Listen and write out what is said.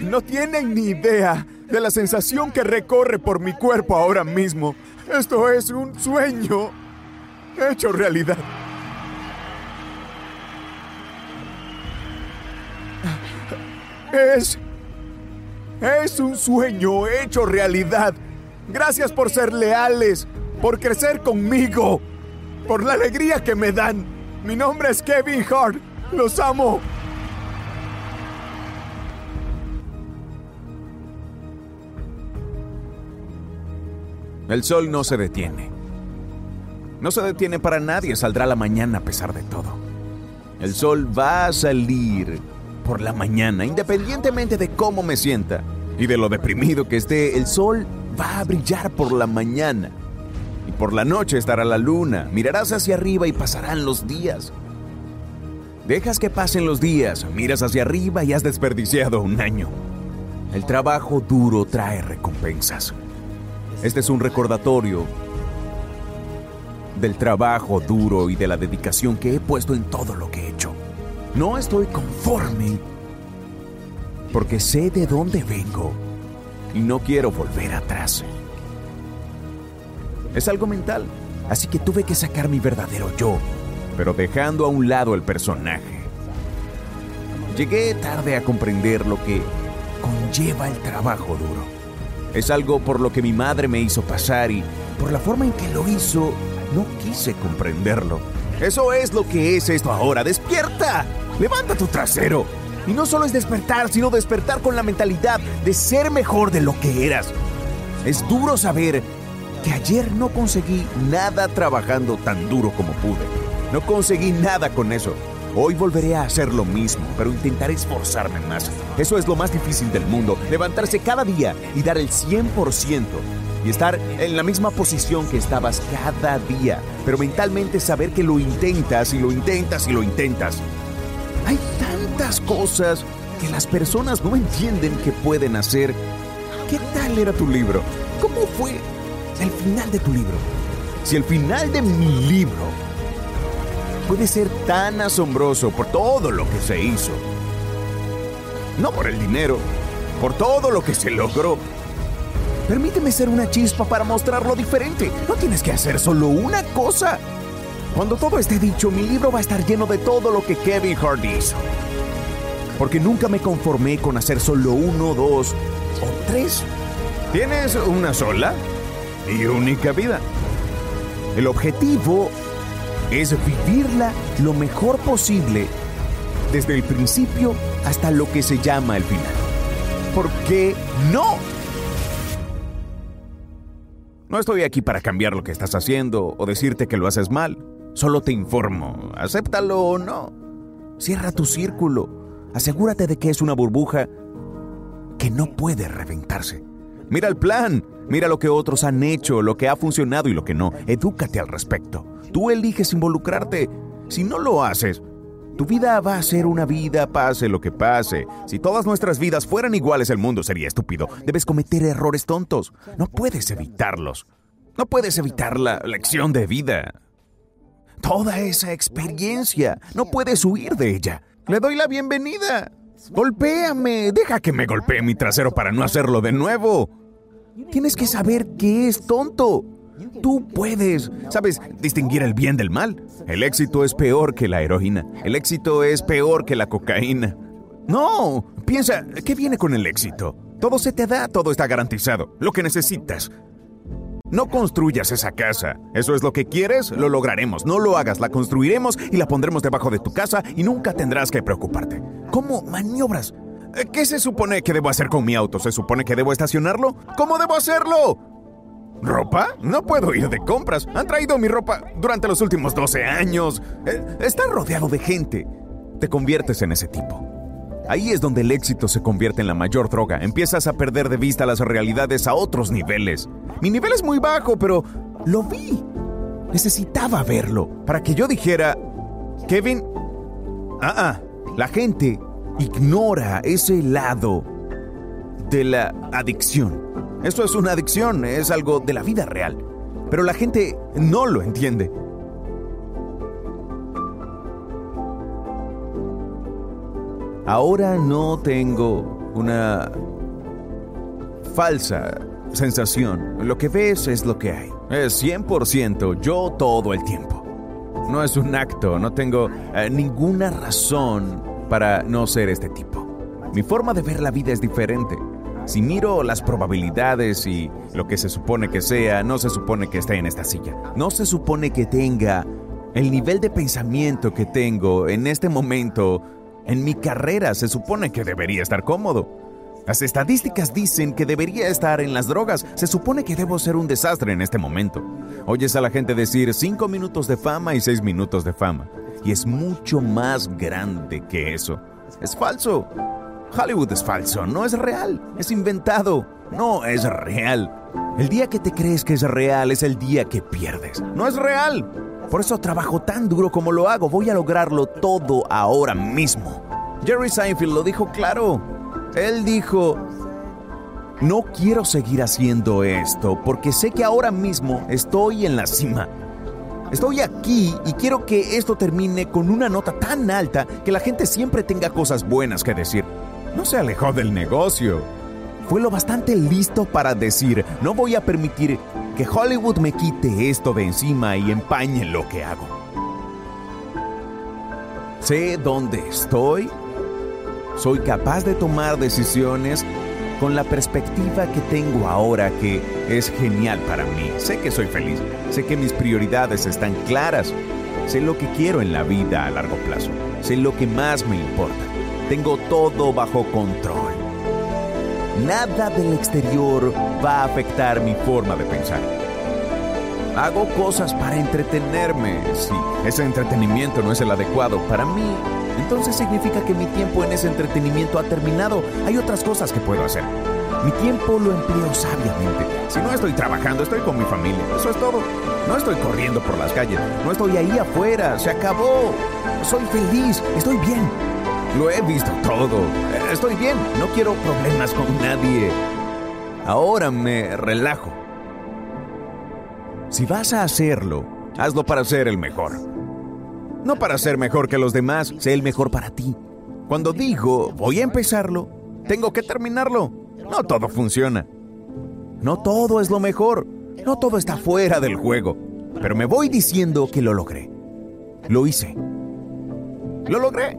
No tienen ni idea de la sensación que recorre por mi cuerpo ahora mismo. Esto es un sueño hecho realidad. Es... Es un sueño hecho realidad. Gracias por ser leales, por crecer conmigo, por la alegría que me dan. Mi nombre es Kevin Hart. Los amo. El sol no se detiene. No se detiene para nadie, saldrá la mañana a pesar de todo. El sol va a salir por la mañana, independientemente de cómo me sienta y de lo deprimido que esté, el sol va a brillar por la mañana. Y por la noche estará la luna, mirarás hacia arriba y pasarán los días. Dejas que pasen los días, miras hacia arriba y has desperdiciado un año. El trabajo duro trae recompensas. Este es un recordatorio del trabajo duro y de la dedicación que he puesto en todo lo que he hecho. No estoy conforme porque sé de dónde vengo y no quiero volver atrás. Es algo mental, así que tuve que sacar mi verdadero yo, pero dejando a un lado el personaje. Llegué tarde a comprender lo que conlleva el trabajo duro. Es algo por lo que mi madre me hizo pasar y por la forma en que lo hizo, no quise comprenderlo. Eso es lo que es esto ahora. ¡Despierta! ¡Levanta tu trasero! Y no solo es despertar, sino despertar con la mentalidad de ser mejor de lo que eras. Es duro saber que ayer no conseguí nada trabajando tan duro como pude. No conseguí nada con eso. Hoy volveré a hacer lo mismo, pero intentaré esforzarme más. Eso es lo más difícil del mundo, levantarse cada día y dar el 100% y estar en la misma posición que estabas cada día, pero mentalmente saber que lo intentas y lo intentas y lo intentas. Hay tantas cosas que las personas no entienden que pueden hacer. ¿Qué tal era tu libro? ¿Cómo fue el final de tu libro? Si el final de mi libro puede ser tan asombroso por todo lo que se hizo. No por el dinero, por todo lo que se logró. Permíteme ser una chispa para mostrarlo diferente. No tienes que hacer solo una cosa. Cuando todo esté dicho, mi libro va a estar lleno de todo lo que Kevin Hart hizo. Porque nunca me conformé con hacer solo uno, dos o tres. Tienes una sola y única vida. El objetivo es vivirla lo mejor posible, desde el principio hasta lo que se llama el final. ¿Por qué no? No estoy aquí para cambiar lo que estás haciendo o decirte que lo haces mal. Solo te informo, acéptalo o no. Cierra tu círculo. Asegúrate de que es una burbuja que no puede reventarse. Mira el plan, mira lo que otros han hecho, lo que ha funcionado y lo que no. Edúcate al respecto. Tú eliges involucrarte. Si no lo haces, tu vida va a ser una vida pase lo que pase. Si todas nuestras vidas fueran iguales, el mundo sería estúpido. Debes cometer errores tontos. No puedes evitarlos. No puedes evitar la lección de vida. Toda esa experiencia. No puedes huir de ella. Le doy la bienvenida. Golpéame. Deja que me golpee mi trasero para no hacerlo de nuevo. Tienes que saber que es tonto. Tú puedes, sabes, distinguir el bien del mal. El éxito es peor que la heroína. El éxito es peor que la cocaína. No, piensa, ¿qué viene con el éxito? Todo se te da, todo está garantizado, lo que necesitas. No construyas esa casa. ¿Eso es lo que quieres? Lo lograremos. No lo hagas, la construiremos y la pondremos debajo de tu casa y nunca tendrás que preocuparte. ¿Cómo maniobras? Eh, ¿Qué se supone que debo hacer con mi auto? ¿Se supone que debo estacionarlo? ¿Cómo debo hacerlo? ¿Ropa? No puedo ir de compras. Han traído mi ropa durante los últimos 12 años. Eh, está rodeado de gente. Te conviertes en ese tipo. Ahí es donde el éxito se convierte en la mayor droga. Empiezas a perder de vista las realidades a otros niveles. Mi nivel es muy bajo, pero lo vi. Necesitaba verlo para que yo dijera, Kevin, ah, ah, la gente ignora ese lado de la adicción. Esto es una adicción, es algo de la vida real. Pero la gente no lo entiende. Ahora no tengo una falsa sensación. Lo que ves es lo que hay. Es 100% yo todo el tiempo. No es un acto, no tengo eh, ninguna razón para no ser este tipo. Mi forma de ver la vida es diferente. Si miro las probabilidades y lo que se supone que sea, no se supone que esté en esta silla. No se supone que tenga el nivel de pensamiento que tengo en este momento en mi carrera se supone que debería estar cómodo. Las estadísticas dicen que debería estar en las drogas. Se supone que debo ser un desastre en este momento. Oyes a la gente decir cinco minutos de fama y seis minutos de fama. Y es mucho más grande que eso. Es falso. Hollywood es falso, no es real. Es inventado, no es real. El día que te crees que es real es el día que pierdes. No es real. Por eso trabajo tan duro como lo hago. Voy a lograrlo todo ahora mismo. Jerry Seinfeld lo dijo claro. Él dijo, no quiero seguir haciendo esto porque sé que ahora mismo estoy en la cima. Estoy aquí y quiero que esto termine con una nota tan alta que la gente siempre tenga cosas buenas que decir. No se alejó del negocio. Fue lo bastante listo para decir, no voy a permitir que Hollywood me quite esto de encima y empañe lo que hago. Sé dónde estoy, soy capaz de tomar decisiones con la perspectiva que tengo ahora que es genial para mí. Sé que soy feliz, sé que mis prioridades están claras, sé lo que quiero en la vida a largo plazo, sé lo que más me importa. Tengo todo bajo control. Nada del exterior va a afectar mi forma de pensar. Hago cosas para entretenerme. Si ese entretenimiento no es el adecuado para mí, entonces significa que mi tiempo en ese entretenimiento ha terminado. Hay otras cosas que puedo hacer. Mi tiempo lo empleo sabiamente. Si no estoy trabajando, estoy con mi familia. Eso es todo. No estoy corriendo por las calles. No estoy ahí afuera. Se acabó. Soy feliz. Estoy bien. Lo he visto todo. Estoy bien. No quiero problemas con nadie. Ahora me relajo. Si vas a hacerlo, hazlo para ser el mejor. No para ser mejor que los demás, sé el mejor para ti. Cuando digo voy a empezarlo, tengo que terminarlo. No todo funciona. No todo es lo mejor. No todo está fuera del juego. Pero me voy diciendo que lo logré. Lo hice. Lo logré.